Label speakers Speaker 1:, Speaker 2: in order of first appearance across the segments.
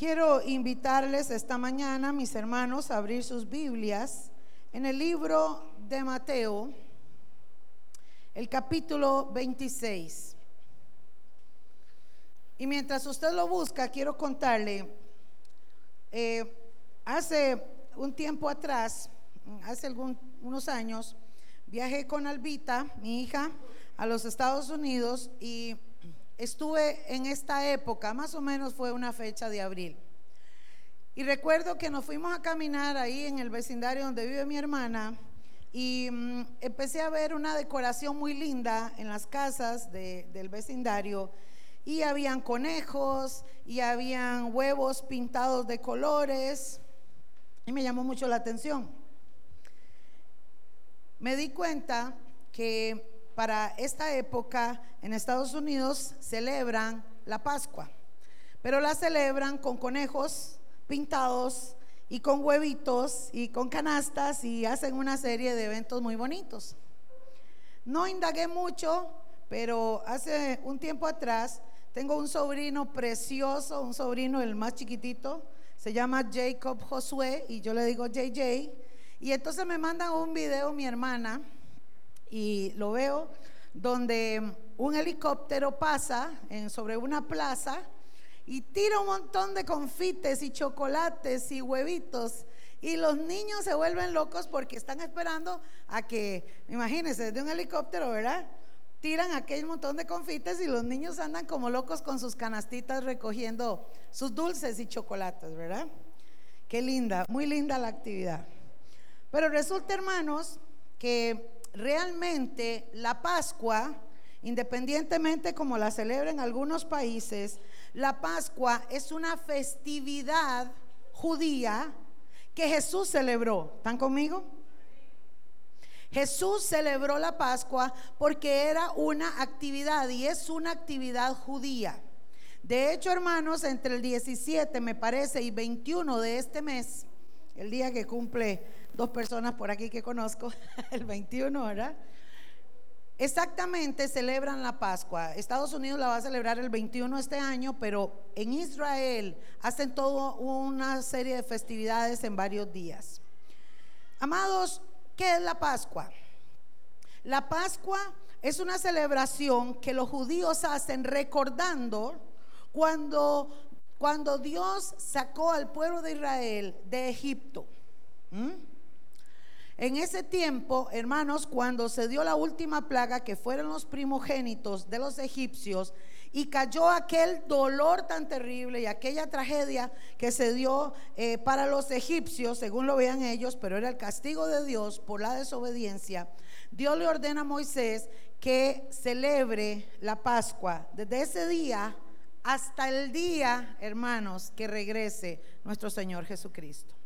Speaker 1: Quiero invitarles esta mañana, mis hermanos, a abrir sus Biblias en el libro de Mateo, el capítulo 26. Y mientras usted lo busca, quiero contarle, eh, hace un tiempo atrás, hace algún, unos años, viajé con Albita, mi hija, a los Estados Unidos y estuve en esta época, más o menos fue una fecha de abril. Y recuerdo que nos fuimos a caminar ahí en el vecindario donde vive mi hermana y mm, empecé a ver una decoración muy linda en las casas del vecindario y habían conejos y habían huevos pintados de colores y me llamó mucho la atención. Me di cuenta que para esta época en Estados Unidos celebran la Pascua, pero la celebran con conejos pintados y con huevitos y con canastas y hacen una serie de eventos muy bonitos. No indagué mucho, pero hace un tiempo atrás tengo un sobrino precioso, un sobrino el más chiquitito, se llama Jacob Josué y yo le digo JJ. Y entonces me mandan un video mi hermana y lo veo donde un helicóptero pasa sobre una plaza y tira un montón de confites y chocolates y huevitos. Y los niños se vuelven locos porque están esperando a que, imagínense, desde un helicóptero, ¿verdad? Tiran aquel montón de confites y los niños andan como locos con sus canastitas recogiendo sus dulces y chocolates, ¿verdad? Qué linda, muy linda la actividad. Pero resulta, hermanos, que realmente la Pascua, independientemente como la celebran algunos países, la Pascua es una festividad judía que Jesús celebró. ¿Están conmigo? Jesús celebró la Pascua porque era una actividad y es una actividad judía. De hecho, hermanos, entre el 17, me parece, y 21 de este mes, el día que cumple dos personas por aquí que conozco, el 21, ¿verdad? Exactamente celebran la Pascua. Estados Unidos la va a celebrar el 21 este año, pero en Israel hacen toda una serie de festividades en varios días. Amados, ¿qué es la Pascua? La Pascua es una celebración que los judíos hacen recordando cuando, cuando Dios sacó al pueblo de Israel de Egipto. En ese tiempo, hermanos, cuando se dio la última plaga, que fueron los primogénitos de los egipcios, y cayó aquel dolor tan terrible y aquella tragedia que se dio eh, para los egipcios, según lo vean ellos, pero era el castigo de Dios por la desobediencia, Dios le ordena a Moisés que celebre la Pascua desde ese día hasta el día, hermanos, que regrese nuestro Señor Jesucristo.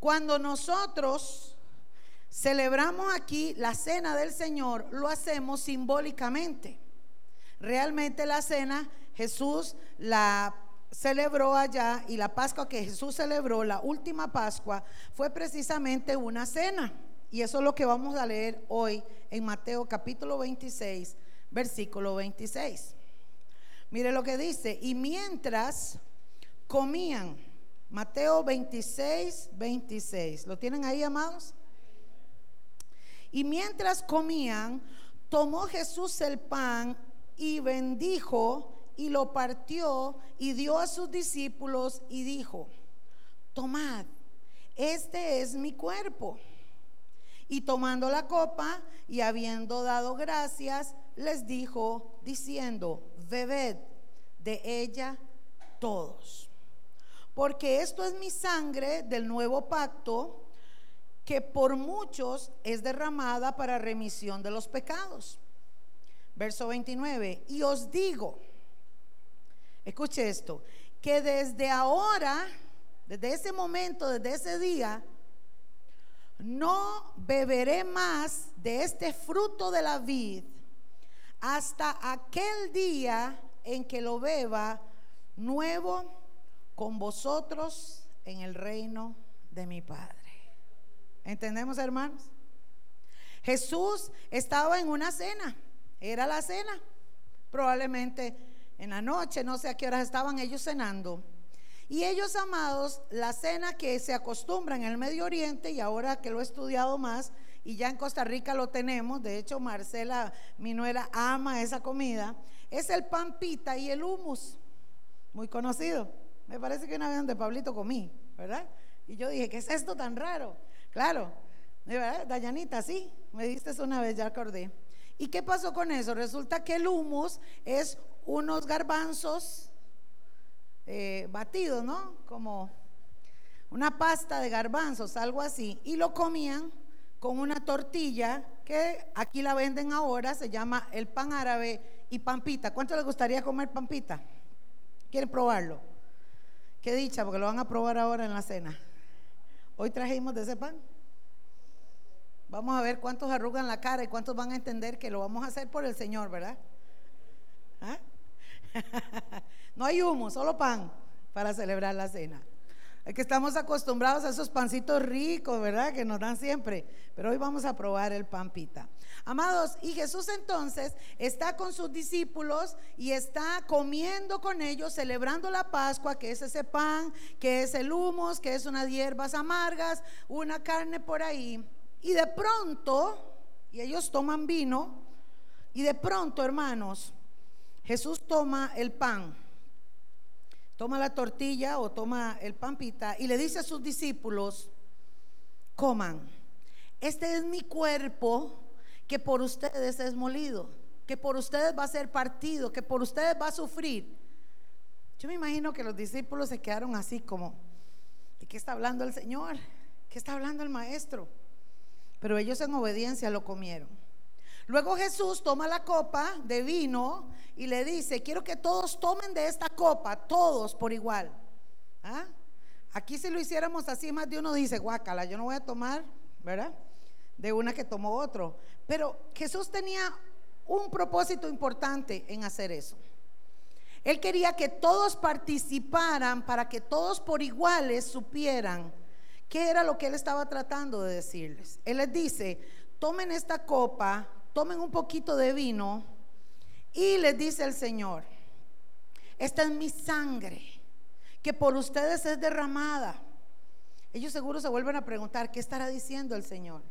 Speaker 1: Cuando nosotros celebramos aquí la cena del Señor, lo hacemos simbólicamente. Realmente la cena Jesús la celebró allá y la Pascua que Jesús celebró, la última Pascua, fue precisamente una cena. Y eso es lo que vamos a leer hoy en Mateo capítulo 26, versículo 26. Mire lo que dice, y mientras comían, Mateo 26, 26. ¿Lo tienen ahí, amados? Y mientras comían, tomó Jesús el pan y bendijo y lo partió y dio a sus discípulos y dijo, tomad, este es mi cuerpo. Y tomando la copa y habiendo dado gracias, les dijo, diciendo, bebed de ella todos porque esto es mi sangre del nuevo pacto que por muchos es derramada para remisión de los pecados. Verso 29, y os digo, escuche esto, que desde ahora, desde ese momento, desde ese día, no beberé más de este fruto de la vid hasta aquel día en que lo beba nuevo con vosotros en el reino de mi Padre. ¿Entendemos, hermanos? Jesús estaba en una cena, era la cena. Probablemente en la noche, no sé a qué horas estaban ellos cenando. Y ellos, amados, la cena que se acostumbra en el Medio Oriente, y ahora que lo he estudiado más, y ya en Costa Rica lo tenemos, de hecho Marcela, mi nuera, ama esa comida, es el pan pita y el humus, muy conocido. Me parece que una vez donde Pablito comí, ¿verdad? Y yo dije, ¿qué es esto tan raro? Claro, ¿verdad? Dayanita, sí, me diste eso una vez, ya acordé. ¿Y qué pasó con eso? Resulta que el humus es unos garbanzos eh, batidos, ¿no? Como una pasta de garbanzos, algo así. Y lo comían con una tortilla que aquí la venden ahora, se llama el pan árabe y pampita. ¿Cuánto les gustaría comer pampita? ¿Quieren probarlo? Qué dicha, porque lo van a probar ahora en la cena. Hoy trajimos de ese pan. Vamos a ver cuántos arrugan la cara y cuántos van a entender que lo vamos a hacer por el Señor, ¿verdad? ¿Ah? no hay humo, solo pan para celebrar la cena. Es que estamos acostumbrados a esos pancitos ricos, ¿verdad? Que nos dan siempre. Pero hoy vamos a probar el pan pita. Amados, y Jesús entonces está con sus discípulos y está comiendo con ellos, celebrando la Pascua, que es ese pan, que es el humus, que es unas hierbas amargas, una carne por ahí. Y de pronto, y ellos toman vino, y de pronto, hermanos, Jesús toma el pan, toma la tortilla o toma el pan pita y le dice a sus discípulos, coman, este es mi cuerpo que por ustedes es molido, que por ustedes va a ser partido, que por ustedes va a sufrir. Yo me imagino que los discípulos se quedaron así como, ¿de qué está hablando el Señor? ¿Qué está hablando el Maestro? Pero ellos en obediencia lo comieron. Luego Jesús toma la copa de vino y le dice, quiero que todos tomen de esta copa, todos por igual. ¿Ah? Aquí si lo hiciéramos así, más de uno dice, guácala, yo no voy a tomar, ¿verdad? De una que tomó otro. Pero Jesús tenía un propósito importante en hacer eso. Él quería que todos participaran para que todos por iguales supieran qué era lo que él estaba tratando de decirles. Él les dice, tomen esta copa, tomen un poquito de vino y les dice el Señor, esta es mi sangre que por ustedes es derramada. Ellos seguro se vuelven a preguntar, ¿qué estará diciendo el Señor?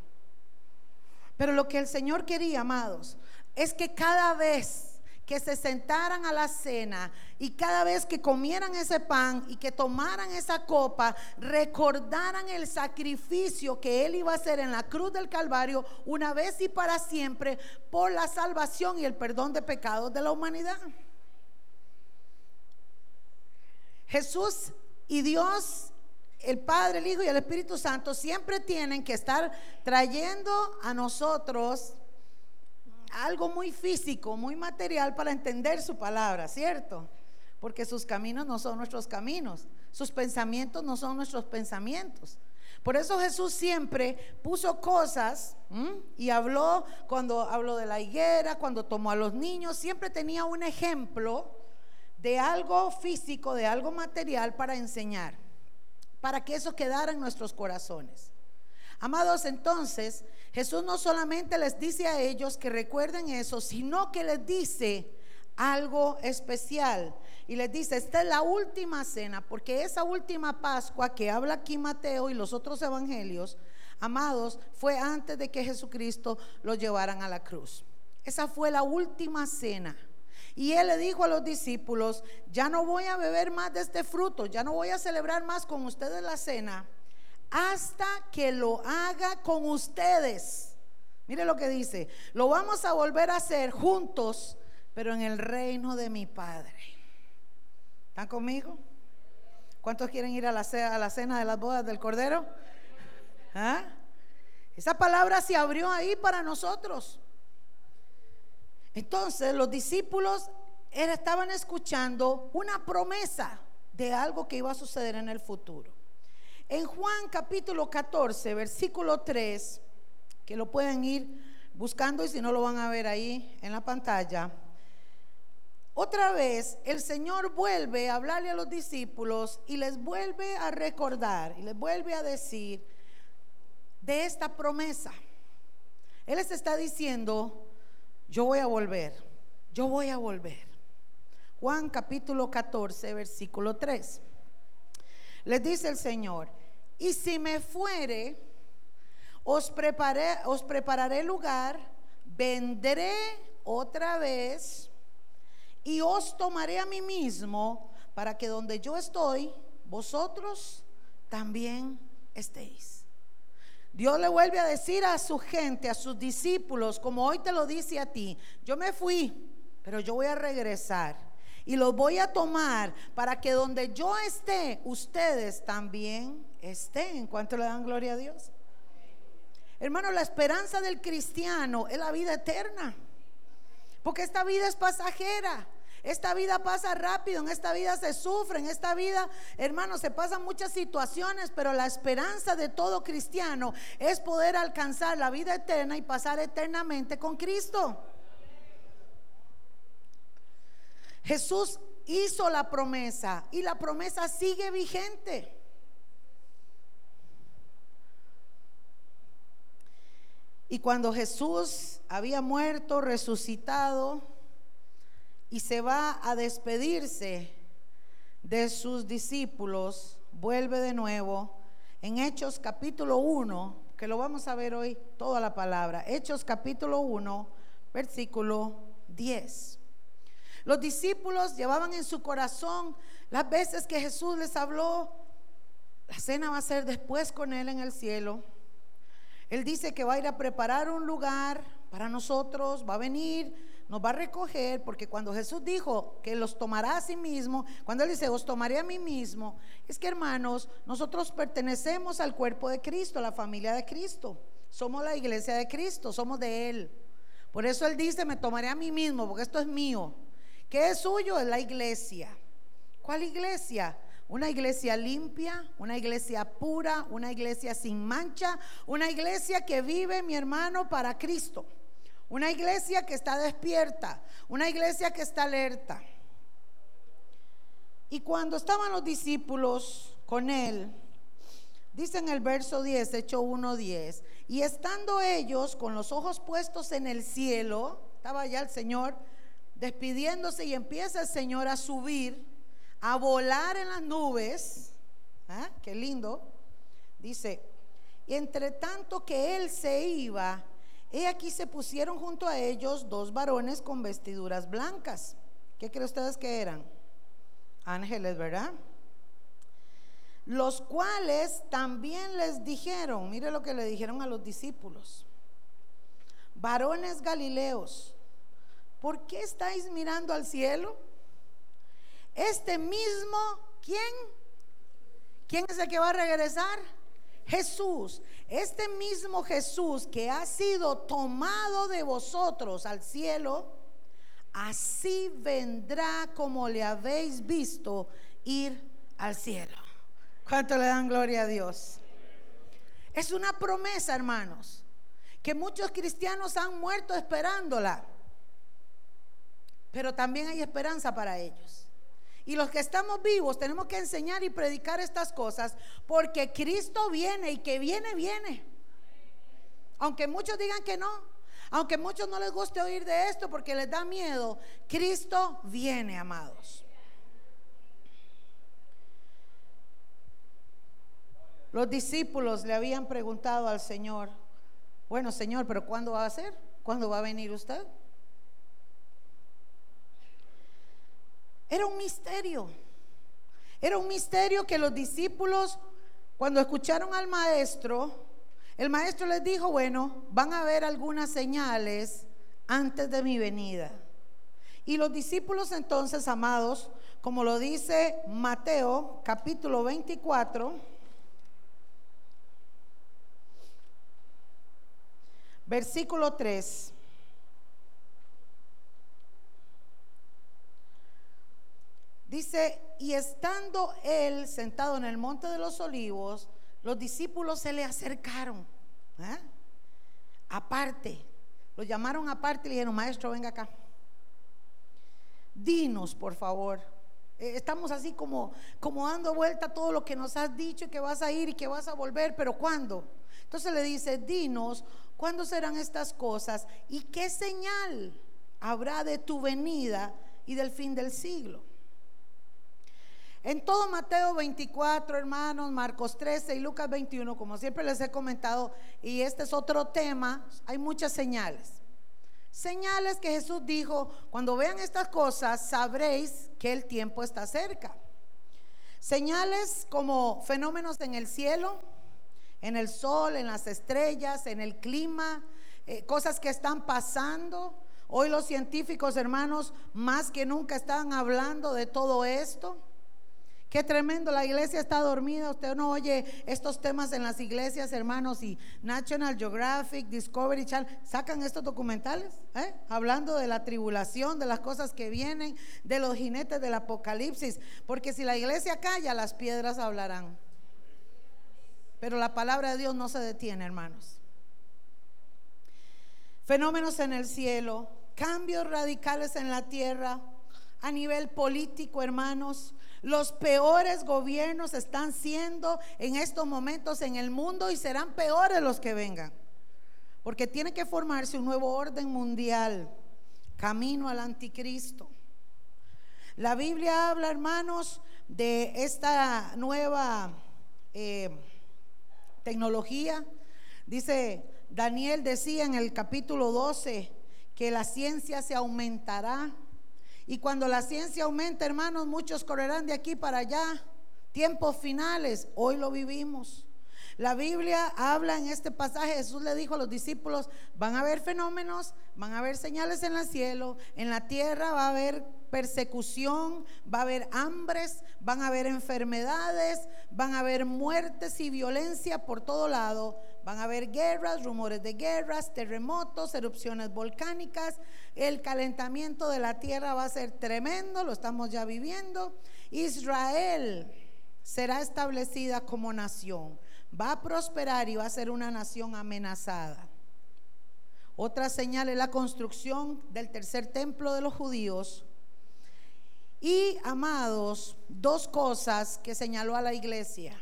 Speaker 1: Pero lo que el Señor quería, amados, es que cada vez que se sentaran a la cena y cada vez que comieran ese pan y que tomaran esa copa, recordaran el sacrificio que Él iba a hacer en la cruz del Calvario una vez y para siempre por la salvación y el perdón de pecados de la humanidad. Jesús y Dios el Padre, el Hijo y el Espíritu Santo siempre tienen que estar trayendo a nosotros algo muy físico, muy material para entender su palabra, ¿cierto? Porque sus caminos no son nuestros caminos, sus pensamientos no son nuestros pensamientos. Por eso Jesús siempre puso cosas y habló cuando habló de la higuera, cuando tomó a los niños, siempre tenía un ejemplo de algo físico, de algo material para enseñar, para que eso quedara en nuestros corazones. Amados, entonces, Jesús no solamente les dice a ellos que recuerden eso, sino que les dice algo especial. Y les dice, esta es la última cena, porque esa última Pascua que habla aquí Mateo y los otros evangelios, amados, fue antes de que Jesucristo lo llevaran a la cruz. Esa fue la última cena. Y él le dijo a los discípulos, ya no voy a beber más de este fruto, ya no voy a celebrar más con ustedes la cena hasta que lo haga con ustedes. Mire lo que dice, lo vamos a volver a hacer juntos, pero en el reino de mi Padre. ¿Están conmigo? ¿Cuántos quieren ir a la, cena, de las bodas del Cordero? ¿Ah? Esa palabra se abrió ahí para nosotros. Entonces los discípulos estaban escuchando una promesa de algo que iba a suceder en el futuro. En Juan capítulo 14, versículo 3, que lo pueden ir buscando y si no lo van a ver ahí en la pantalla. Otra vez el Señor vuelve a hablarle a los discípulos y les vuelve a recordar y les vuelve a decir de esta promesa. Él les está diciendo, yo voy a volver, yo voy a volver. Juan capítulo 14, versículo 3. Les dice el Señor, y si me fuere, os, preparé, os prepararé lugar, vendré otra vez y os tomaré a mí mismo para que donde yo estoy, vosotros también estéis. Dios le vuelve a decir a su gente, a sus discípulos, como hoy te lo dice a ti, yo me fui, pero yo voy a regresar y los voy a tomar para que donde yo esté, ustedes también estén. ¿En cuanto le dan gloria a Dios? Hermano, la esperanza del cristiano es la vida eterna. Porque esta vida es pasajera. Esta vida pasa rápido, en esta vida se sufre, en esta vida, hermano, se pasan muchas situaciones, pero la esperanza de todo cristiano es poder alcanzar la vida eterna y pasar eternamente con Cristo. Jesús hizo la promesa y la promesa sigue vigente. Y cuando Jesús había muerto, resucitado, y se va a despedirse de sus discípulos, vuelve de nuevo en Hechos capítulo 1, que lo vamos a ver hoy toda la palabra. Hechos capítulo 1, versículo 10. Los discípulos llevaban en su corazón las veces que Jesús les habló, la cena va a ser después con Él en el cielo. Él dice que va a ir a preparar un lugar para nosotros, va a venir, nos va a recoger, porque cuando Jesús dijo que los tomará a sí mismo, cuando Él dice, os tomaré a mí mismo, es que hermanos, nosotros pertenecemos al cuerpo de Cristo, a la familia de Cristo. Somos la iglesia de Cristo, somos de Él. Por eso Él dice, me tomaré a mí mismo, porque esto es mío. ¿Qué es suyo? Es la iglesia. ¿Cuál iglesia? Una iglesia limpia, una iglesia pura, una iglesia sin mancha, una iglesia que vive, mi hermano, para Cristo. Una iglesia que está despierta, una iglesia que está alerta. Y cuando estaban los discípulos con él, dice en el verso 10, hecho 1.10, y estando ellos con los ojos puestos en el cielo, estaba ya el Señor despidiéndose y empieza el Señor a subir, a volar en las nubes. ¿Ah? Qué lindo. Dice, y entre tanto que él se iba, He aquí se pusieron junto a ellos dos varones con vestiduras blancas. ¿Qué creen ustedes que eran? Ángeles, ¿verdad? Los cuales también les dijeron, mire lo que le dijeron a los discípulos, varones galileos, ¿por qué estáis mirando al cielo? Este mismo, ¿quién? ¿Quién es el que va a regresar? Jesús, este mismo Jesús que ha sido tomado de vosotros al cielo, así vendrá como le habéis visto ir al cielo. ¿Cuánto le dan gloria a Dios? Es una promesa, hermanos, que muchos cristianos han muerto esperándola, pero también hay esperanza para ellos. Y los que estamos vivos tenemos que enseñar y predicar estas cosas porque Cristo viene y que viene, viene. Aunque muchos digan que no, aunque muchos no les guste oír de esto porque les da miedo, Cristo viene, amados. Los discípulos le habían preguntado al Señor, bueno Señor, pero ¿cuándo va a ser? ¿Cuándo va a venir usted? Era un misterio. Era un misterio que los discípulos, cuando escucharon al maestro, el maestro les dijo, bueno, van a ver algunas señales antes de mi venida. Y los discípulos entonces, amados, como lo dice Mateo capítulo 24, versículo 3. Dice, y estando él sentado en el monte de los olivos, los discípulos se le acercaron. ¿eh? Aparte, lo llamaron aparte y le dijeron, maestro, venga acá. Dinos, por favor. Eh, estamos así como, como dando vuelta todo lo que nos has dicho, que vas a ir y que vas a volver, pero ¿cuándo? Entonces le dice, dinos, ¿cuándo serán estas cosas? ¿Y qué señal habrá de tu venida y del fin del siglo. En todo Mateo 24, hermanos, Marcos 13 y Lucas 21, como siempre les he comentado, y este es otro tema, hay muchas señales. Señales que Jesús dijo, cuando vean estas cosas, sabréis que el tiempo está cerca. Señales como fenómenos en el cielo, en el sol, en las estrellas, en el clima, eh, cosas que están pasando. Hoy los científicos, hermanos, más que nunca están hablando de todo esto. Qué tremendo, la iglesia está dormida. Usted no oye estos temas en las iglesias, hermanos, y National Geographic, Discovery Channel, sacan estos documentales, ¿eh? hablando de la tribulación, de las cosas que vienen, de los jinetes del apocalipsis. Porque si la iglesia calla, las piedras hablarán. Pero la palabra de Dios no se detiene, hermanos. Fenómenos en el cielo, cambios radicales en la tierra, a nivel político, hermanos los peores gobiernos están siendo en estos momentos en el mundo y serán peores los que vengan. Porque tiene que formarse un nuevo orden mundial, camino al anticristo. La Biblia habla, hermanos, de esta nueva eh, tecnología. Dice, Daniel decía en el capítulo 12 que la ciencia se aumentará y cuando la ciencia aumenta, hermanos, muchos correrán de aquí para allá. Tiempos finales, hoy lo vivimos. La Biblia habla en este pasaje, Jesús le dijo a los discípulos, van a haber fenómenos, van a haber señales en el cielo, en la tierra va a haber persecución, va a haber hambres, van a haber enfermedades, van a haber muertes y violencia por todo lado, van a haber guerras, rumores de guerras, terremotos, erupciones volcánicas, el calentamiento de la tierra va a ser tremendo, lo estamos ya viviendo. Israel será establecida como nación, va a prosperar y va a ser una nación amenazada. Otra señal es la construcción del tercer templo de los judíos y, amados, dos cosas que señaló a la iglesia.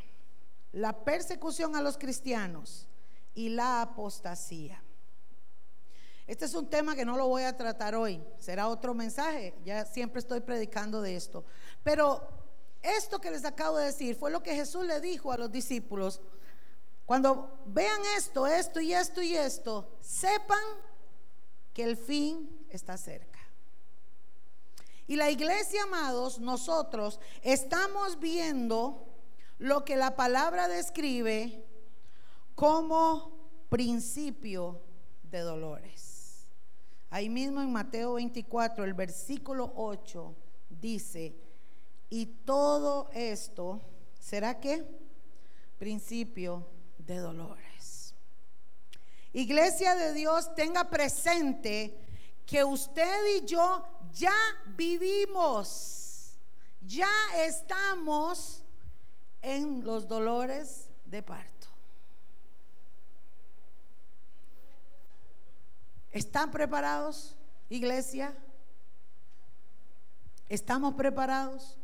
Speaker 1: La persecución a los cristianos y la apostasía. Este es un tema que no lo voy a tratar hoy, será otro mensaje, ya siempre estoy predicando de esto. Pero esto que les acabo de decir fue lo que Jesús le dijo a los discípulos. Cuando vean esto, esto y esto y esto, sepan que el fin está cerca. Y la iglesia, amados, nosotros estamos viendo lo que la palabra describe como principio de dolores. Ahí mismo en Mateo 24, el versículo 8, dice, y todo esto, ¿será qué? Principio de dolores. Iglesia de Dios, tenga presente que usted y yo ya vivimos, ya estamos en los dolores de parto. ¿Están preparados, iglesia? ¿Estamos preparados?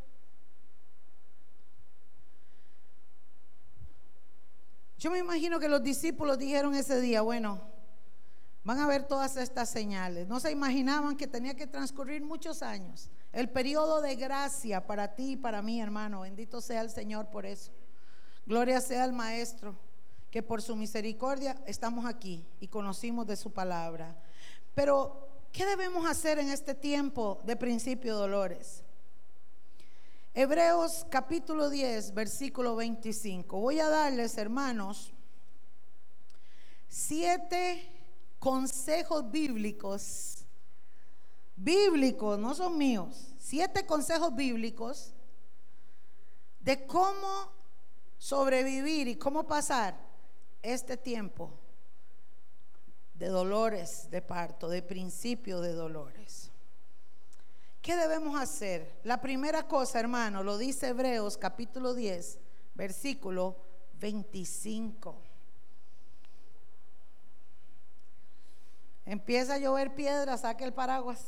Speaker 1: Yo me imagino que los discípulos dijeron ese día, bueno, van a ver todas estas señales. No se imaginaban que tenía que transcurrir muchos años. El periodo de gracia para ti y para mí, hermano. Bendito sea el Señor por eso. Gloria sea al Maestro, que por su misericordia estamos aquí y conocimos de su palabra. Pero, ¿qué debemos hacer en este tiempo de principio dolores? Hebreos capítulo 10, versículo 25. Voy a darles, hermanos, siete consejos bíblicos, bíblicos, no son míos, siete consejos bíblicos de cómo sobrevivir y cómo pasar este tiempo de dolores de parto, de principio de dolores. ¿Qué debemos hacer? La primera cosa, hermano, lo dice Hebreos capítulo 10, versículo 25. Empieza a llover piedra, saque el paraguas.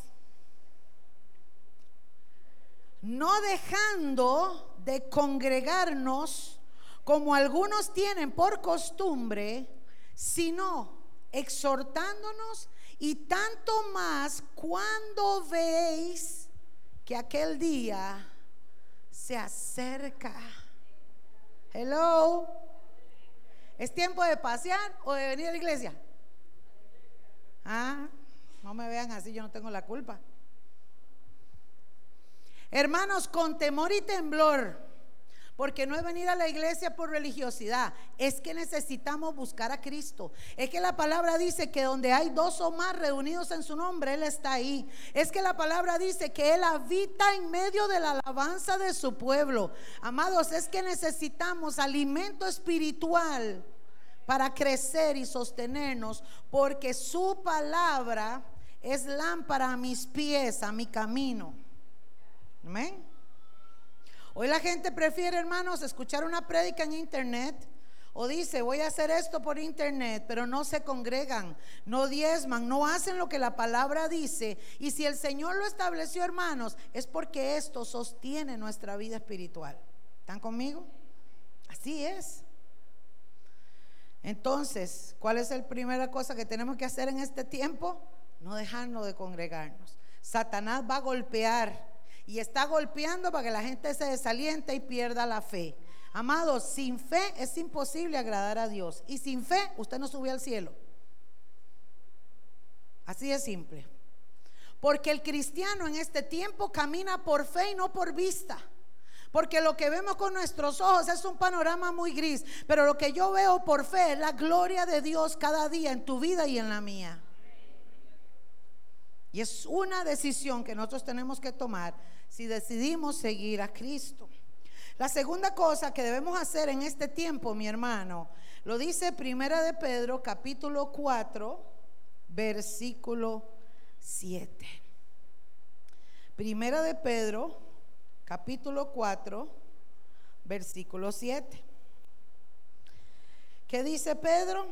Speaker 1: No dejando de congregarnos como algunos tienen por costumbre, sino exhortándonos y tanto más cuando veis que aquel día se acerca. Hello. ¿Es tiempo de pasear o de venir a la iglesia? Ah, no me vean así, yo no tengo la culpa. Hermanos, con temor y temblor porque no es venir a la iglesia por religiosidad, es que necesitamos buscar a Cristo. Es que la palabra dice que donde hay dos o más reunidos en su nombre, Él está ahí. Es que la palabra dice que Él habita en medio de la alabanza de su pueblo. Amados, es que necesitamos alimento espiritual para crecer y sostenernos, porque su palabra es lámpara a mis pies, a mi camino. Amén. Hoy la gente prefiere, hermanos, escuchar una prédica en internet o dice, voy a hacer esto por internet, pero no se congregan, no diezman, no hacen lo que la palabra dice. Y si el Señor lo estableció, hermanos, es porque esto sostiene nuestra vida espiritual. ¿Están conmigo? Así es. Entonces, ¿cuál es la primera cosa que tenemos que hacer en este tiempo? No dejarnos de congregarnos. Satanás va a golpear y está golpeando para que la gente se desaliente y pierda la fe. Amados, sin fe es imposible agradar a Dios. Y sin fe usted no sube al cielo. Así de simple. Porque el cristiano en este tiempo camina por fe y no por vista. Porque lo que vemos con nuestros ojos es un panorama muy gris. Pero lo que yo veo por fe es la gloria de Dios cada día en tu vida y en la mía. Y es una decisión que nosotros tenemos que tomar si decidimos seguir a Cristo. La segunda cosa que debemos hacer en este tiempo, mi hermano, lo dice Primera de Pedro, capítulo 4, versículo 7. Primera de Pedro, capítulo 4, versículo 7. ¿Qué dice Pedro?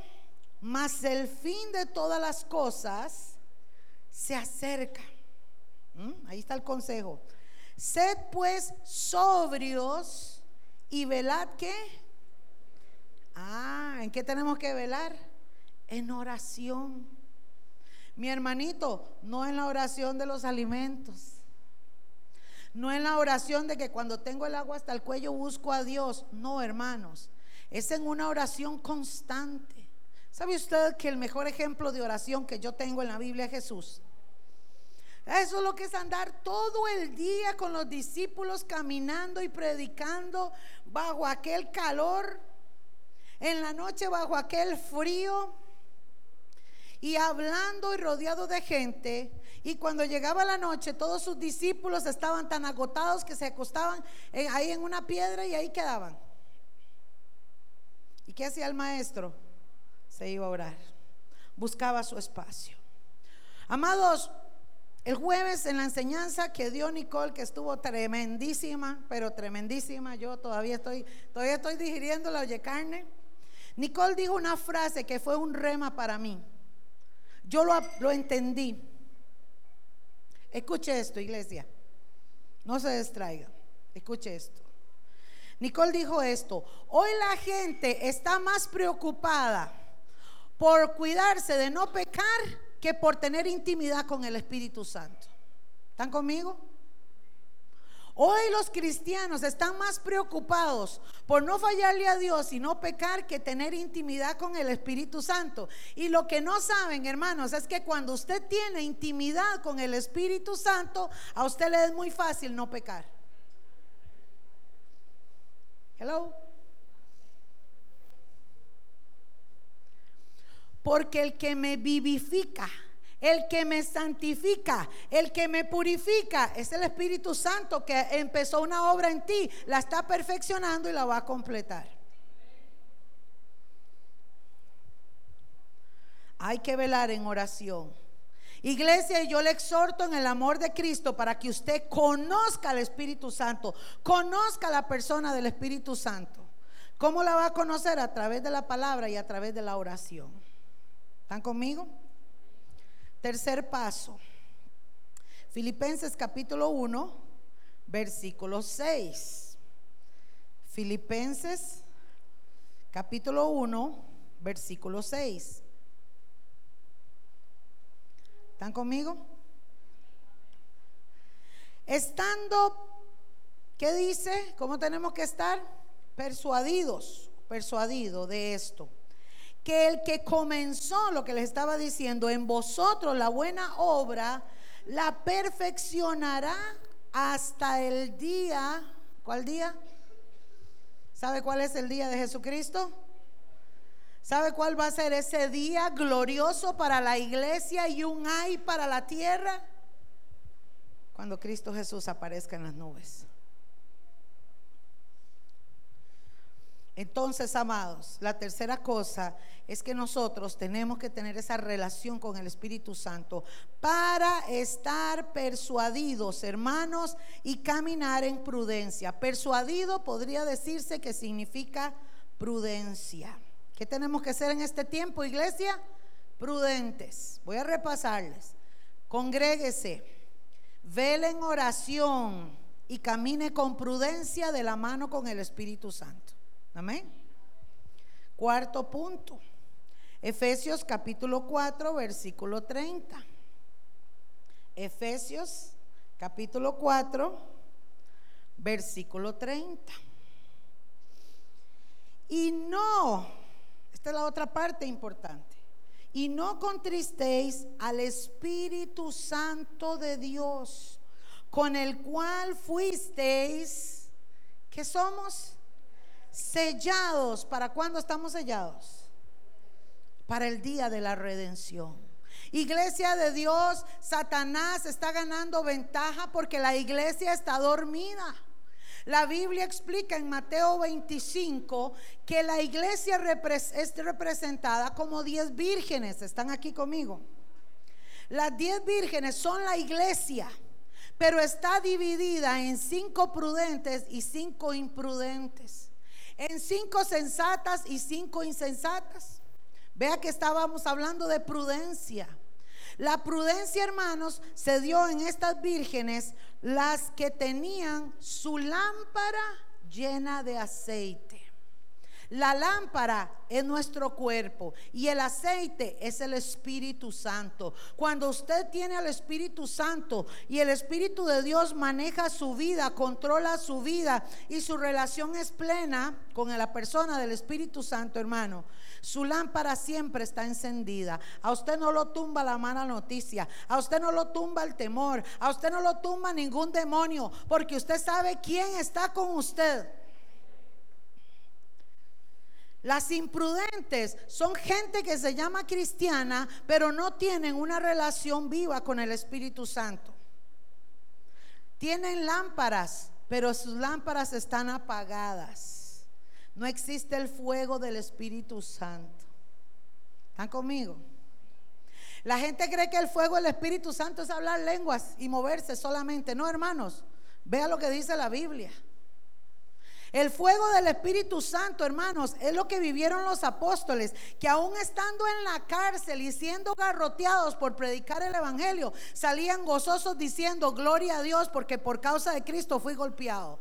Speaker 1: Mas el fin de todas las cosas se acerca. ¿Mm? Ahí está el consejo. Sed pues sobrios y velad qué. Ah, ¿en qué tenemos que velar? En oración. Mi hermanito, no en la oración de los alimentos. No en la oración de que cuando tengo el agua hasta el cuello busco a Dios. No, hermanos. Es en una oración constante. ¿Sabe usted que el mejor ejemplo de oración que yo tengo en la Biblia es Jesús? Eso es lo que es andar todo el día con los discípulos caminando y predicando bajo aquel calor, en la noche bajo aquel frío y hablando y rodeado de gente. Y cuando llegaba la noche, todos sus discípulos estaban tan agotados que se acostaban ahí en una piedra y ahí quedaban. ¿Y qué hacía el maestro? Se iba a orar, buscaba su espacio. Amados, el jueves en la enseñanza que dio Nicole, que estuvo tremendísima, pero tremendísima, yo todavía estoy, todavía estoy digiriendo la oye carne. Nicole dijo una frase que fue un rema para mí. Yo lo, lo entendí. Escuche esto, iglesia. No se distraiga. Escuche esto. Nicole dijo esto. Hoy la gente está más preocupada por cuidarse de no pecar que por tener intimidad con el Espíritu Santo. ¿Están conmigo? Hoy los cristianos están más preocupados por no fallarle a Dios y no pecar que tener intimidad con el Espíritu Santo. Y lo que no saben, hermanos, es que cuando usted tiene intimidad con el Espíritu Santo, a usted le es muy fácil no pecar. Hello. Porque el que me vivifica, el que me santifica, el que me purifica, es el Espíritu Santo que empezó una obra en ti, la está perfeccionando y la va a completar. Hay que velar en oración. Iglesia, yo le exhorto en el amor de Cristo para que usted conozca al Espíritu Santo, conozca la persona del Espíritu Santo. ¿Cómo la va a conocer? A través de la palabra y a través de la oración. ¿Están conmigo? Tercer paso. Filipenses capítulo 1, versículo 6. Filipenses capítulo 1, versículo 6. ¿Están conmigo? Estando, ¿qué dice? ¿Cómo tenemos que estar? Persuadidos, persuadido de esto. Que el que comenzó lo que les estaba diciendo en vosotros la buena obra, la perfeccionará hasta el día, ¿cuál día? ¿Sabe cuál es el día de Jesucristo? ¿Sabe cuál va a ser ese día glorioso para la iglesia y un ay para la tierra? Cuando Cristo Jesús aparezca en las nubes. Entonces, amados, la tercera cosa es que nosotros tenemos que tener esa relación con el Espíritu Santo para estar persuadidos, hermanos, y caminar en prudencia. Persuadido podría decirse que significa prudencia. ¿Qué tenemos que hacer en este tiempo, iglesia? Prudentes. Voy a repasarles. Congréguese, vele en oración y camine con prudencia de la mano con el Espíritu Santo. Amén. Cuarto punto. Efesios capítulo 4, versículo 30. Efesios capítulo 4, versículo 30. Y no, esta es la otra parte importante. Y no contristéis al Espíritu Santo de Dios, con el cual fuisteis, ¿qué somos? Sellados. ¿Para cuándo estamos sellados? Para el día de la redención. Iglesia de Dios, Satanás está ganando ventaja porque la iglesia está dormida. La Biblia explica en Mateo 25 que la iglesia es representada como diez vírgenes. ¿Están aquí conmigo? Las diez vírgenes son la iglesia, pero está dividida en cinco prudentes y cinco imprudentes en cinco sensatas y cinco insensatas. Vea que estábamos hablando de prudencia. La prudencia, hermanos, se dio en estas vírgenes, las que tenían su lámpara llena de aceite. La lámpara es nuestro cuerpo y el aceite es el Espíritu Santo. Cuando usted tiene al Espíritu Santo y el Espíritu de Dios maneja su vida, controla su vida y su relación es plena con la persona del Espíritu Santo, hermano. Su lámpara siempre está encendida. A usted no lo tumba la mala noticia. A usted no lo tumba el temor. A usted no lo tumba ningún demonio. Porque usted sabe quién está con usted. Las imprudentes son gente que se llama cristiana, pero no tienen una relación viva con el Espíritu Santo. Tienen lámparas, pero sus lámparas están apagadas. No existe el fuego del Espíritu Santo. ¿Están conmigo? La gente cree que el fuego del Espíritu Santo es hablar lenguas y moverse solamente. No, hermanos. Vea lo que dice la Biblia. El fuego del Espíritu Santo, hermanos, es lo que vivieron los apóstoles, que aún estando en la cárcel y siendo garroteados por predicar el Evangelio, salían gozosos diciendo, gloria a Dios, porque por causa de Cristo fui golpeado.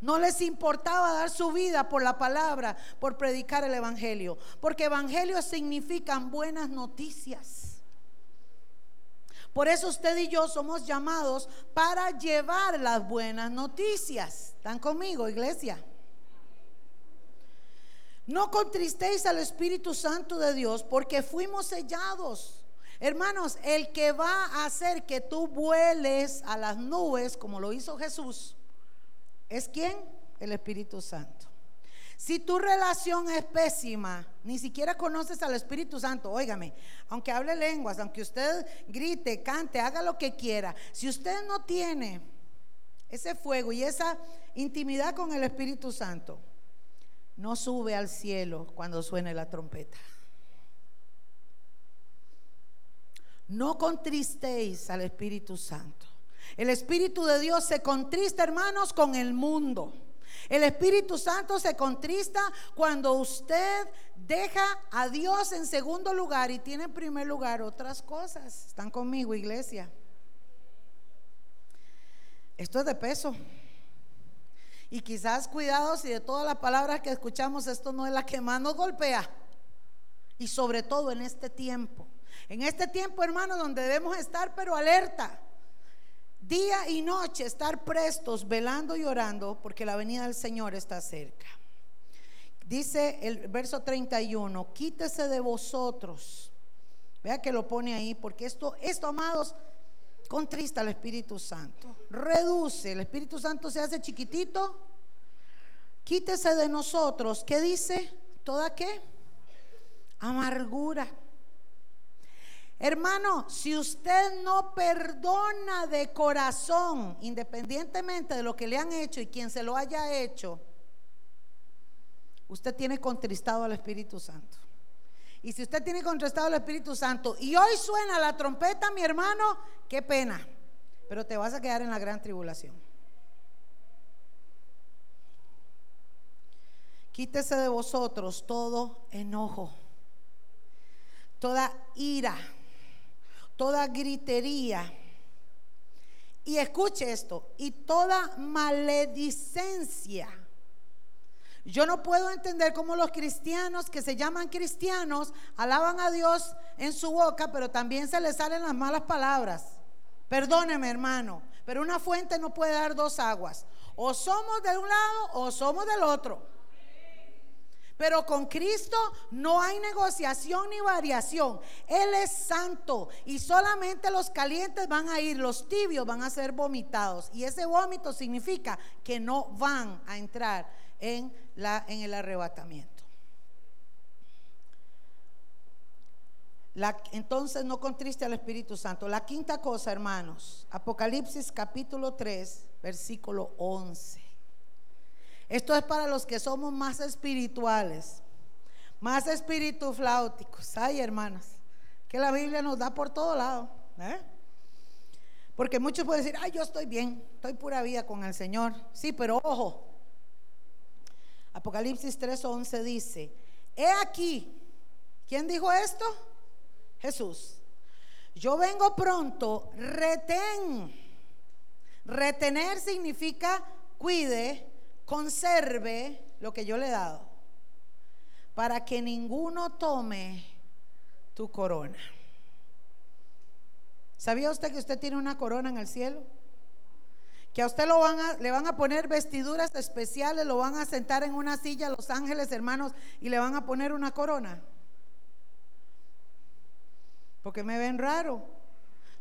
Speaker 1: No les importaba dar su vida por la palabra, por predicar el Evangelio, porque Evangelio significan buenas noticias. Por eso usted y yo somos llamados para llevar las buenas noticias. ¿Están conmigo, iglesia? No contristéis al Espíritu Santo de Dios porque fuimos sellados. Hermanos, el que va a hacer que tú vueles a las nubes, como lo hizo Jesús, ¿es quién? El Espíritu Santo. Si tu relación es pésima, ni siquiera conoces al Espíritu Santo, óigame, aunque hable lenguas, aunque usted grite, cante, haga lo que quiera, si usted no tiene ese fuego y esa intimidad con el Espíritu Santo, no sube al cielo cuando suene la trompeta. No contristéis al Espíritu Santo. El Espíritu de Dios se contrista, hermanos, con el mundo. El Espíritu Santo se contrista cuando usted deja a Dios en segundo lugar y tiene en primer lugar otras cosas. ¿Están conmigo, iglesia? Esto es de peso. Y quizás cuidado si de todas las palabras que escuchamos esto no es la que más nos golpea. Y sobre todo en este tiempo. En este tiempo, hermano, donde debemos estar pero alerta día y noche estar prestos, velando y orando, porque la venida del Señor está cerca. Dice el verso 31, quítese de vosotros. Vea que lo pone ahí, porque esto, esto, amados, contrista al Espíritu Santo. Reduce, el Espíritu Santo se hace chiquitito. Quítese de nosotros. ¿Qué dice? ¿Toda qué? Amargura. Hermano, si usted no perdona de corazón, independientemente de lo que le han hecho y quien se lo haya hecho, usted tiene contristado al Espíritu Santo. Y si usted tiene contristado al Espíritu Santo y hoy suena la trompeta, mi hermano, qué pena, pero te vas a quedar en la gran tribulación. Quítese de vosotros todo enojo, toda ira toda gritería. Y escuche esto, y toda maledicencia. Yo no puedo entender cómo los cristianos que se llaman cristianos alaban a Dios en su boca, pero también se les salen las malas palabras. Perdóneme, hermano, pero una fuente no puede dar dos aguas. O somos de un lado o somos del otro. Pero con Cristo no hay negociación ni variación. Él es santo y solamente los calientes van a ir, los tibios van a ser vomitados. Y ese vómito significa que no van a entrar en, la, en el arrebatamiento. entonces no contriste al Espíritu Santo. La quinta cosa, hermanos, Apocalipsis capítulo 3, versículo 11. Esto es para los que somos más espirituales, más espiritufláuticos. Ay, hermanas, que la Biblia nos da por todo lado. ¿eh? Porque muchos pueden decir, ay, yo estoy bien, estoy pura vida con el Señor. Sí, pero ojo. Apocalipsis 3:11 dice, he aquí, ¿quién dijo esto? Jesús. Yo vengo pronto, retén. Retener significa cuide, conserve lo que yo le he dado, para que ninguno tome tu corona. ¿Sabía usted que usted tiene una corona en el cielo? Que a usted lo van a, le van a poner vestiduras especiales, lo van a sentar en una silla los ángeles hermanos y le van a poner una corona. Porque me ven raro.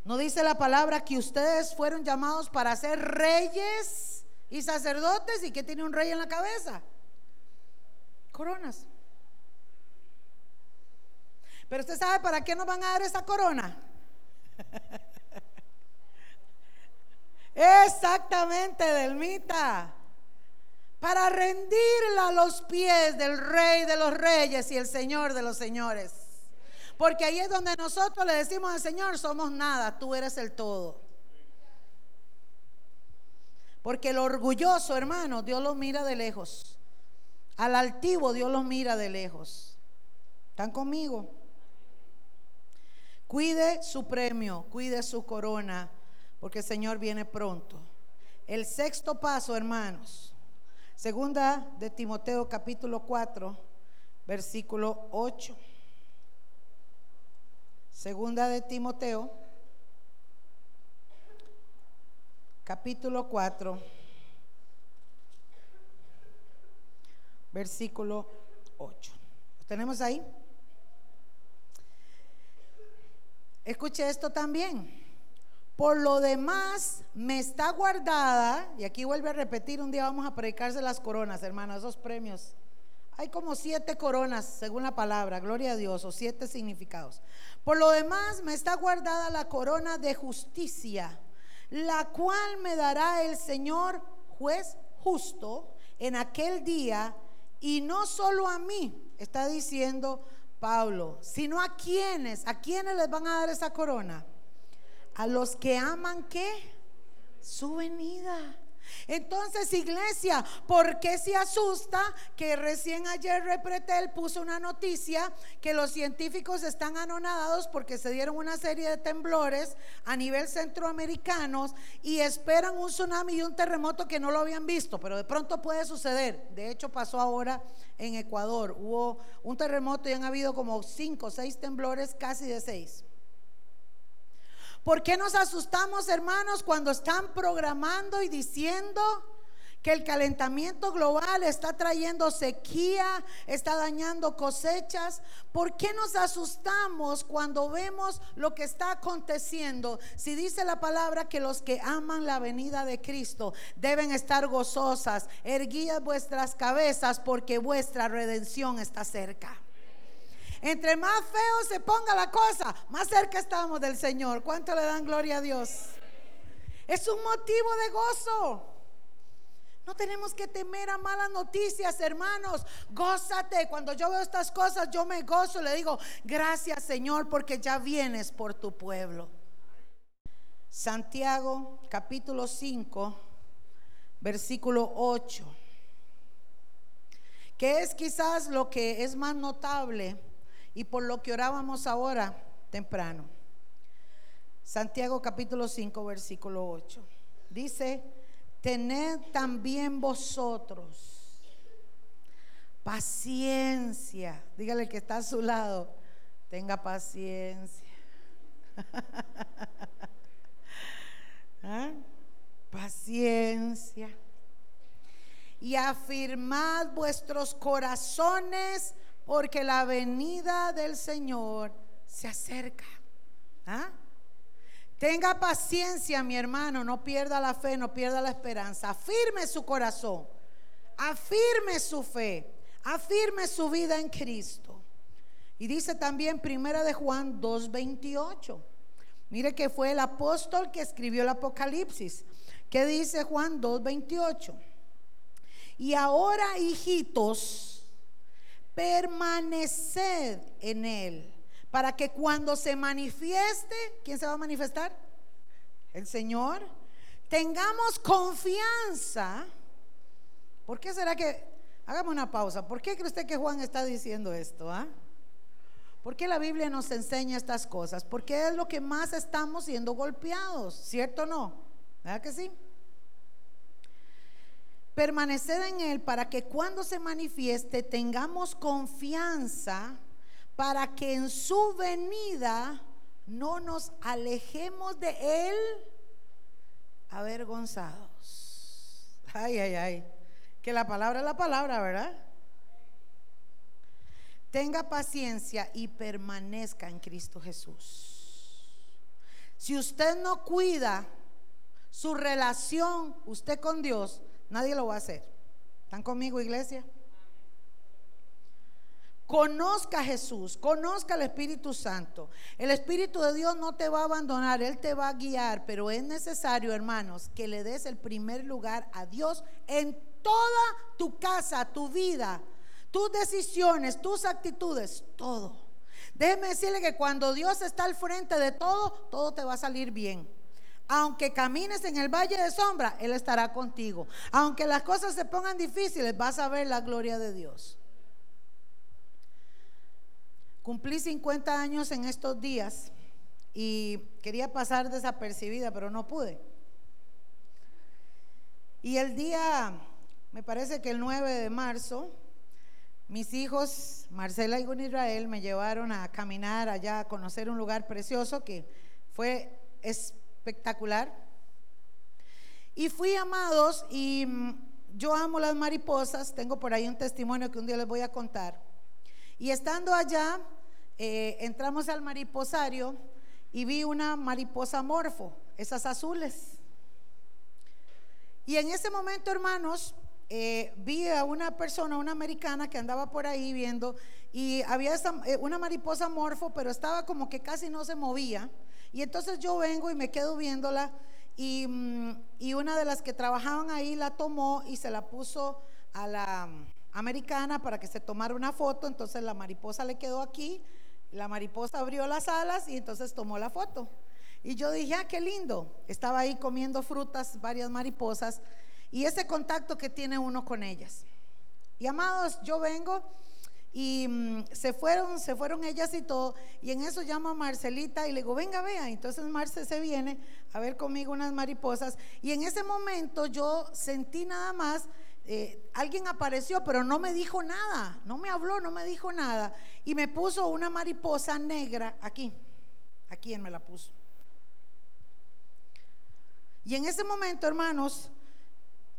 Speaker 1: No dice la palabra que ustedes fueron llamados para ser reyes y sacerdotes y que tiene un rey en la cabeza. Coronas. Pero usted sabe para qué nos van a dar esa corona. Exactamente, Delmita. Para rendirla a los pies del rey de los reyes y el señor de los señores. Porque ahí es donde nosotros le decimos al Señor, somos nada, tú eres el todo. Porque el orgulloso, hermano, Dios lo mira de lejos. Al altivo Dios lo mira de lejos. ¿Están conmigo? Cuide su premio, cuide su corona, porque el Señor viene pronto. El sexto paso, hermanos. Segunda de Timoteo capítulo 4, versículo 8. Segunda de Timoteo capítulo 4, versículo 8. ¿Lo tenemos ahí? Escuche esto también. Por lo demás, me está guardada, y aquí vuelve a repetir, un día vamos a predicarse las coronas, hermanos, esos premios. Hay como siete coronas, según la palabra, gloria a Dios, o siete significados. Por lo demás, me está guardada la corona de justicia la cual me dará el Señor juez justo en aquel día, y no solo a mí, está diciendo Pablo, sino a quienes, a quienes les van a dar esa corona, a los que aman qué, su venida. Entonces, iglesia, ¿por qué se asusta que recién ayer Repretel puso una noticia que los científicos están anonadados porque se dieron una serie de temblores a nivel centroamericano y esperan un tsunami y un terremoto que no lo habían visto, pero de pronto puede suceder. De hecho, pasó ahora en Ecuador. Hubo un terremoto y han habido como cinco o seis temblores, casi de seis. ¿Por qué nos asustamos, hermanos, cuando están programando y diciendo que el calentamiento global está trayendo sequía, está dañando cosechas. ¿Por qué nos asustamos cuando vemos lo que está aconteciendo? Si dice la palabra que los que aman la venida de Cristo deben estar gozosas, erguid vuestras cabezas porque vuestra redención está cerca. Entre más feo se ponga la cosa, más cerca estamos del Señor. ¿Cuánto le dan gloria a Dios? Es un motivo de gozo. No tenemos que temer a malas noticias, hermanos. Gózate. Cuando yo veo estas cosas, yo me gozo. Le digo, gracias Señor, porque ya vienes por tu pueblo. Santiago capítulo 5, versículo 8. Que es quizás lo que es más notable y por lo que orábamos ahora temprano. Santiago capítulo 5, versículo 8. Dice, tened también vosotros paciencia. Dígale que está a su lado, tenga paciencia. ¿Ah? Paciencia. Y afirmad vuestros corazones porque la venida del Señor se acerca. ¿Ah? Tenga paciencia, mi hermano, no pierda la fe, no pierda la esperanza. Afirme su corazón, afirme su fe, afirme su vida en Cristo. Y dice también Primera de Juan 2:28. Mire que fue el apóstol que escribió el Apocalipsis. ¿Qué dice Juan 2:28? Y ahora, hijitos, permaneced en él para que cuando se manifieste, ¿quién se va a manifestar? El Señor. Tengamos confianza. ¿Por qué será que, hágame una pausa, ¿por qué cree usted que Juan está diciendo esto? Ah? ¿Por qué la Biblia nos enseña estas cosas? Porque es lo que más estamos siendo golpeados, ¿cierto o no? ¿Verdad que sí? Permaneced en Él para que cuando se manifieste tengamos confianza para que en su venida no nos alejemos de Él avergonzados. Ay, ay, ay. Que la palabra es la palabra, ¿verdad? Tenga paciencia y permanezca en Cristo Jesús. Si usted no cuida su relación, usted con Dios, nadie lo va a hacer. ¿Están conmigo, iglesia? Conozca a Jesús, conozca al Espíritu Santo. El Espíritu de Dios no te va a abandonar, Él te va a guiar, pero es necesario, hermanos, que le des el primer lugar a Dios en toda tu casa, tu vida, tus decisiones, tus actitudes, todo. Déjeme decirle que cuando Dios está al frente de todo, todo te va a salir bien. Aunque camines en el valle de sombra, Él estará contigo. Aunque las cosas se pongan difíciles, vas a ver la gloria de Dios. Cumplí 50 años en estos días y quería pasar desapercibida, pero no pude. Y el día, me parece que el 9 de marzo, mis hijos, Marcela y Gun Israel, me llevaron a caminar allá, a conocer un lugar precioso que fue espectacular. Y fui amados y mm, yo amo las mariposas, tengo por ahí un testimonio que un día les voy a contar. Y estando allá, eh, entramos al mariposario y vi una mariposa morfo, esas azules. Y en ese momento, hermanos, eh, vi a una persona, una americana que andaba por ahí viendo y había eh, una mariposa morfo, pero estaba como que casi no se movía. Y entonces yo vengo y me quedo viéndola y, mm, y una de las que trabajaban ahí la tomó y se la puso a la mm, americana para que se tomara una foto. Entonces la mariposa le quedó aquí la mariposa abrió las alas y entonces tomó la foto. Y yo dije, ah, qué lindo. Estaba ahí comiendo frutas, varias mariposas, y ese contacto que tiene uno con ellas. Y amados, yo vengo y mm, se fueron, se fueron ellas y todo, y en eso llamo a Marcelita y le digo, venga, vea. Entonces Marce se viene a ver conmigo unas mariposas, y en ese momento yo sentí nada más eh, alguien apareció, pero no me dijo nada, no me habló, no me dijo nada. Y me puso una mariposa negra aquí, aquí él me la puso. Y en ese momento, hermanos,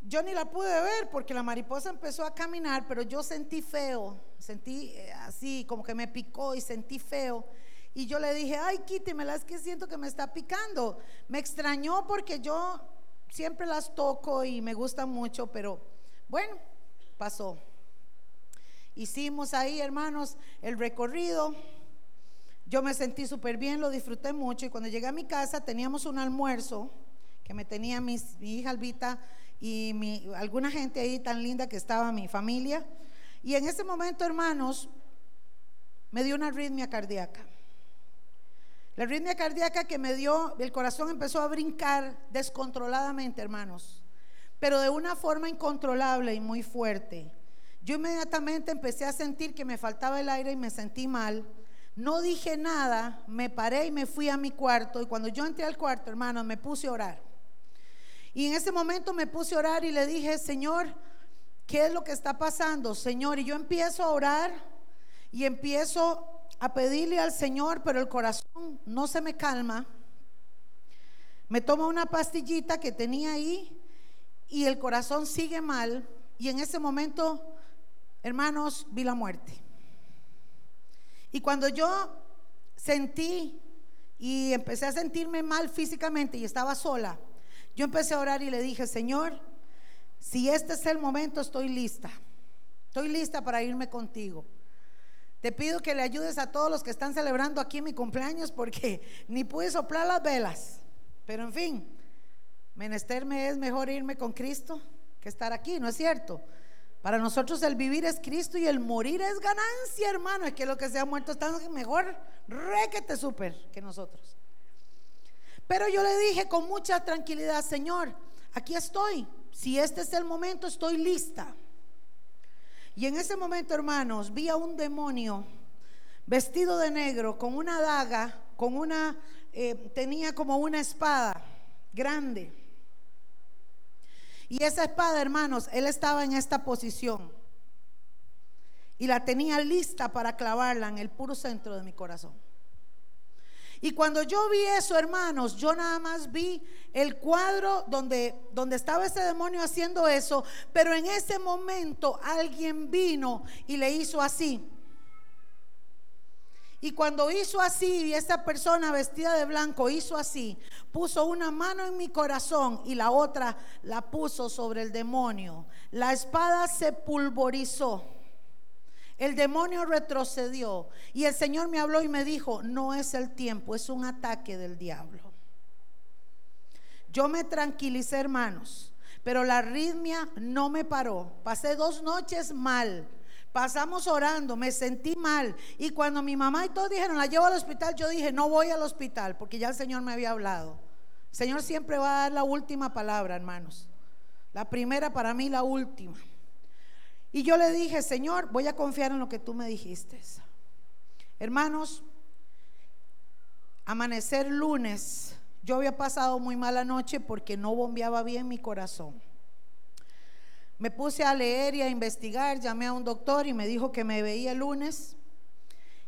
Speaker 1: yo ni la pude ver porque la mariposa empezó a caminar, pero yo sentí feo, sentí eh, así, como que me picó y sentí feo. Y yo le dije, ay, quítemela, es que siento que me está picando. Me extrañó porque yo siempre las toco y me gustan mucho, pero bueno, pasó. Hicimos ahí, hermanos, el recorrido. Yo me sentí súper bien, lo disfruté mucho. Y cuando llegué a mi casa teníamos un almuerzo que me tenía mi hija Albita y alguna gente ahí tan linda que estaba mi familia. Y en ese momento, hermanos, me dio una arritmia cardíaca. La arritmia cardíaca que me dio, el corazón empezó a brincar descontroladamente, hermanos, pero de una forma incontrolable y muy fuerte. Yo inmediatamente empecé a sentir que me faltaba el aire y me sentí mal. No dije nada, me paré y me fui a mi cuarto. Y cuando yo entré al cuarto, hermanos, me puse a orar. Y en ese momento me puse a orar y le dije, Señor, ¿qué es lo que está pasando? Señor, y yo empiezo a orar y empiezo a pedirle al Señor, pero el corazón no se me calma. Me tomo una pastillita que tenía ahí y el corazón sigue mal. Y en ese momento, hermanos, vi la muerte. Y cuando yo sentí y empecé a sentirme mal físicamente y estaba sola, yo empecé a orar y le dije, Señor, si este es el momento, estoy lista. Estoy lista para irme contigo. Te pido que le ayudes a todos los que están celebrando aquí mi cumpleaños porque ni pude soplar las velas. Pero en fin, menesterme es mejor irme con Cristo que estar aquí, ¿no es cierto? Para nosotros el vivir es Cristo y el morir es ganancia, hermano. Es que lo que se ha muerto está mejor súper que nosotros. Pero yo le dije con mucha tranquilidad, Señor, aquí estoy. Si este es el momento, estoy lista. Y en ese momento, hermanos, vi a un demonio vestido de negro, con una daga, con una, eh, tenía como una espada grande. Y esa espada, hermanos, él estaba en esta posición. Y la tenía lista para clavarla en el puro centro de mi corazón. Y cuando yo vi eso, hermanos, yo nada más vi el cuadro donde, donde estaba ese demonio haciendo eso, pero en ese momento alguien vino y le hizo así. Y cuando hizo así, y esa persona vestida de blanco hizo así, puso una mano en mi corazón y la otra la puso sobre el demonio. La espada se pulverizó el demonio retrocedió y el Señor me habló y me dijo, no es el tiempo, es un ataque del diablo. Yo me tranquilicé, hermanos, pero la arritmia no me paró. Pasé dos noches mal. Pasamos orando, me sentí mal. Y cuando mi mamá y todos dijeron, la llevo al hospital, yo dije, no voy al hospital, porque ya el Señor me había hablado. El Señor siempre va a dar la última palabra, hermanos. La primera para mí, la última. Y yo le dije, Señor, voy a confiar en lo que tú me dijiste. Hermanos, amanecer lunes, yo había pasado muy mala noche porque no bombeaba bien mi corazón. Me puse a leer y a investigar, llamé a un doctor y me dijo que me veía el lunes.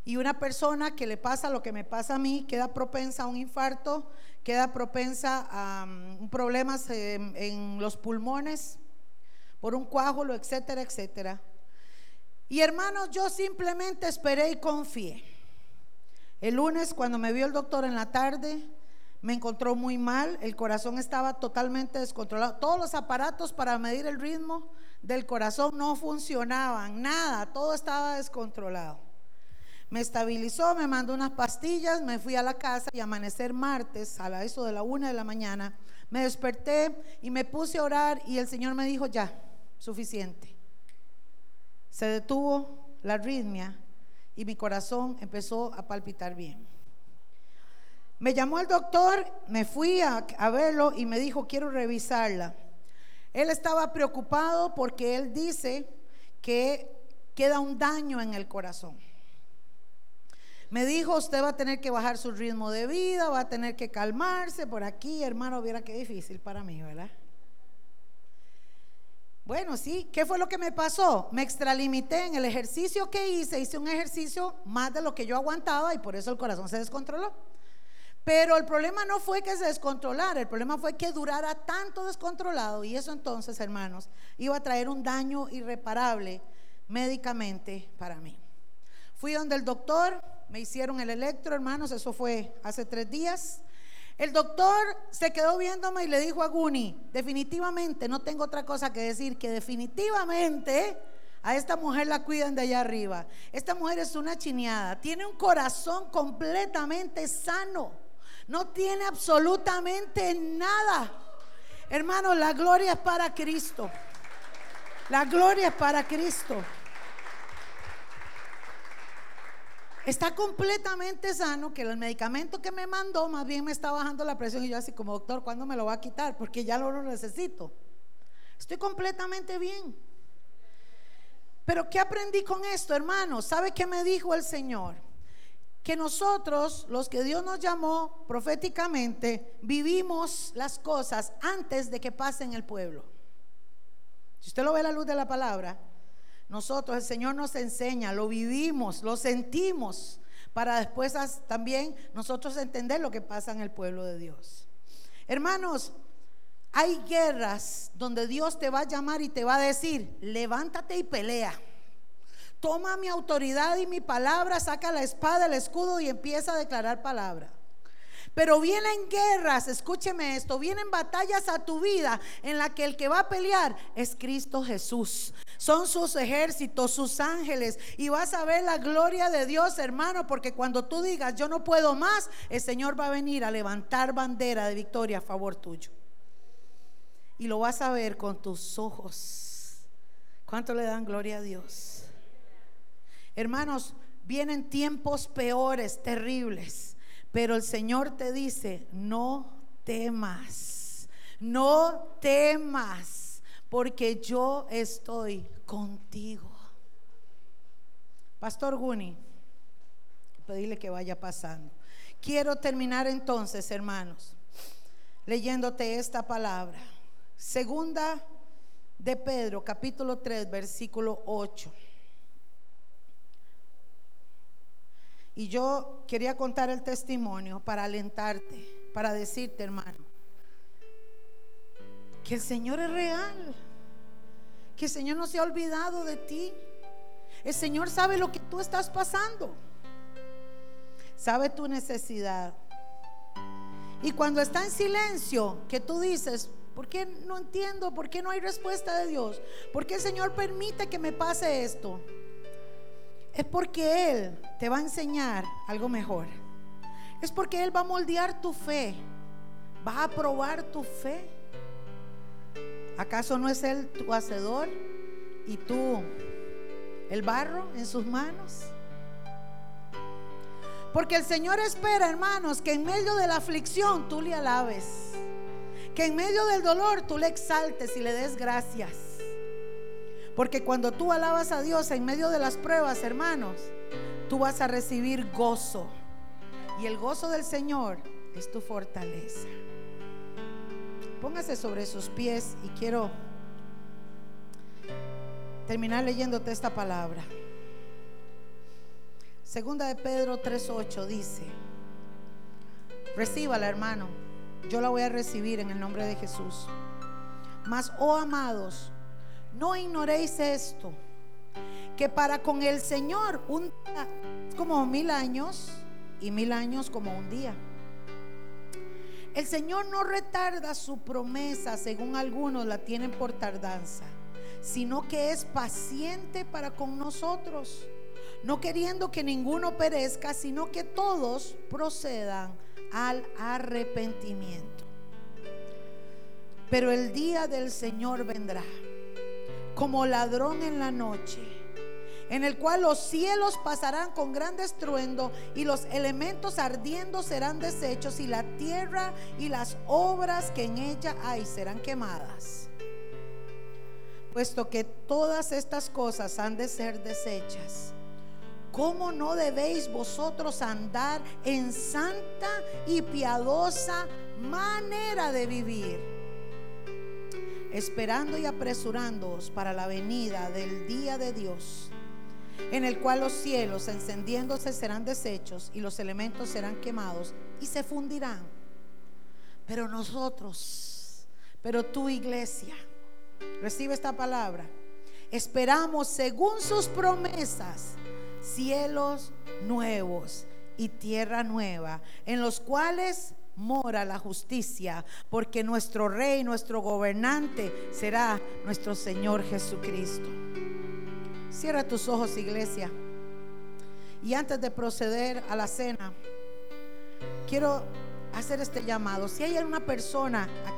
Speaker 1: Y una persona que le pasa lo que me pasa a mí, queda propensa a un infarto, queda propensa a um, problemas en los pulmones por un coágulo, etcétera, etcétera. Y hermanos, yo simplemente esperé y confié. El lunes, cuando me vio el doctor en la tarde, me encontró muy mal, el corazón estaba totalmente descontrolado. Todos los aparatos para medir el ritmo del corazón no funcionaban, nada, todo estaba descontrolado. Me estabilizó, me mandó unas pastillas, me fui a la casa y amanecer martes a eso de la una de la mañana, me desperté y me puse a orar y el Señor me dijo, ya, suficiente. Se detuvo la arritmia y mi corazón empezó a palpitar bien. Me llamó el doctor, me fui a, verlo y me dijo, quiero revisarla. Él estaba preocupado porque él dice que queda un daño en el corazón. Me dijo, usted va a tener que bajar su ritmo de vida, va a tener que calmarse por aquí, hermano, viera qué difícil para mí, ¿verdad? Bueno, sí, ¿qué fue lo que me pasó? Me extralimité en el ejercicio que hice, hice un ejercicio más de lo que yo aguantaba y por eso el corazón se descontroló. Pero el problema no fue que se descontrolara, el problema fue que durara tanto descontrolado y eso entonces, hermanos, iba a traer un daño irreparable médicamente para mí. Fui donde el doctor, me hicieron el electro, hermanos, eso fue hace tres días. El doctor se quedó viéndome y le dijo a Guni, definitivamente, no tengo otra cosa que decir, que definitivamente a esta mujer la cuidan de allá arriba. Esta mujer es una chineada, tiene un corazón completamente sano, no tiene absolutamente nada. Hermano, la gloria es para Cristo. La gloria es para Cristo. Está completamente sano, que el medicamento que me mandó más bien me está bajando la presión y yo así como doctor, ¿cuándo me lo va a quitar? Porque ya lo necesito. Estoy completamente bien. Pero ¿qué aprendí con esto, hermano? ¿Sabe qué me dijo el Señor? Que nosotros, los que Dios nos llamó proféticamente, vivimos las cosas antes de que pasen el pueblo. Si usted lo ve la luz de la palabra, nosotros, el Señor nos enseña, lo vivimos, lo sentimos, para después también nosotros entender lo que pasa en el pueblo de Dios. Hermanos, hay guerras donde Dios te va a llamar y te va a decir, levántate y pelea. Toma mi autoridad y mi palabra, saca la espada, el escudo y empieza a declarar palabra. Pero vienen guerras, escúcheme esto, vienen batallas a tu vida en la que el que va a pelear es Cristo Jesús. Son sus ejércitos, sus ángeles. Y vas a ver la gloria de Dios, hermano, porque cuando tú digas, yo no puedo más, el Señor va a venir a levantar bandera de victoria a favor tuyo. Y lo vas a ver con tus ojos. ¿Cuánto le dan gloria a Dios? Hermanos, vienen tiempos peores, terribles. Pero el Señor te dice, no temas, no temas, porque yo estoy contigo. Pastor Guni, pedirle que vaya pasando. Quiero terminar entonces, hermanos, leyéndote esta palabra. Segunda de Pedro, capítulo 3, versículo 8. Y yo quería contar el testimonio para alentarte, para decirte, hermano, que el Señor es real, que el Señor no se ha olvidado de ti. El Señor sabe lo que tú estás pasando, sabe tu necesidad. Y cuando está en silencio, que tú dices, ¿por qué no entiendo? ¿Por qué no hay respuesta de Dios? ¿Por qué el Señor permite que me pase esto? Es porque Él te va a enseñar algo mejor. Es porque Él va a moldear tu fe. Va a probar tu fe. ¿Acaso no es Él tu hacedor y tú el barro en sus manos? Porque el Señor espera, hermanos, que en medio de la aflicción tú le alabes. Que en medio del dolor tú le exaltes y le des gracias. Porque cuando tú alabas a Dios en medio de las pruebas, hermanos, tú vas a recibir gozo. Y el gozo del Señor es tu fortaleza. Póngase sobre sus pies y quiero terminar leyéndote esta palabra. Segunda de Pedro 3:8 dice, recíbala hermano, yo la voy a recibir en el nombre de Jesús. Mas, oh amados, no ignoréis esto, que para con el Señor un día es como mil años y mil años como un día. El Señor no retarda su promesa, según algunos la tienen por tardanza, sino que es paciente para con nosotros, no queriendo que ninguno perezca, sino que todos procedan al arrepentimiento. Pero el día del Señor vendrá como ladrón en la noche, en el cual los cielos pasarán con gran estruendo y los elementos ardiendo serán deshechos y la tierra y las obras que en ella hay serán quemadas. Puesto que todas estas cosas han de ser deshechas. ¿Cómo no debéis vosotros andar en santa y piadosa manera de vivir? Esperando y apresurándoos para la venida del día de Dios, en el cual los cielos encendiéndose serán deshechos y los elementos serán quemados y se fundirán. Pero nosotros, pero tu iglesia, recibe esta palabra, esperamos según sus promesas cielos nuevos y tierra nueva, en los cuales mora la justicia, porque nuestro rey, nuestro gobernante será nuestro Señor Jesucristo. Cierra tus ojos, iglesia. Y antes de proceder a la cena, quiero hacer este llamado. Si hay una persona aquí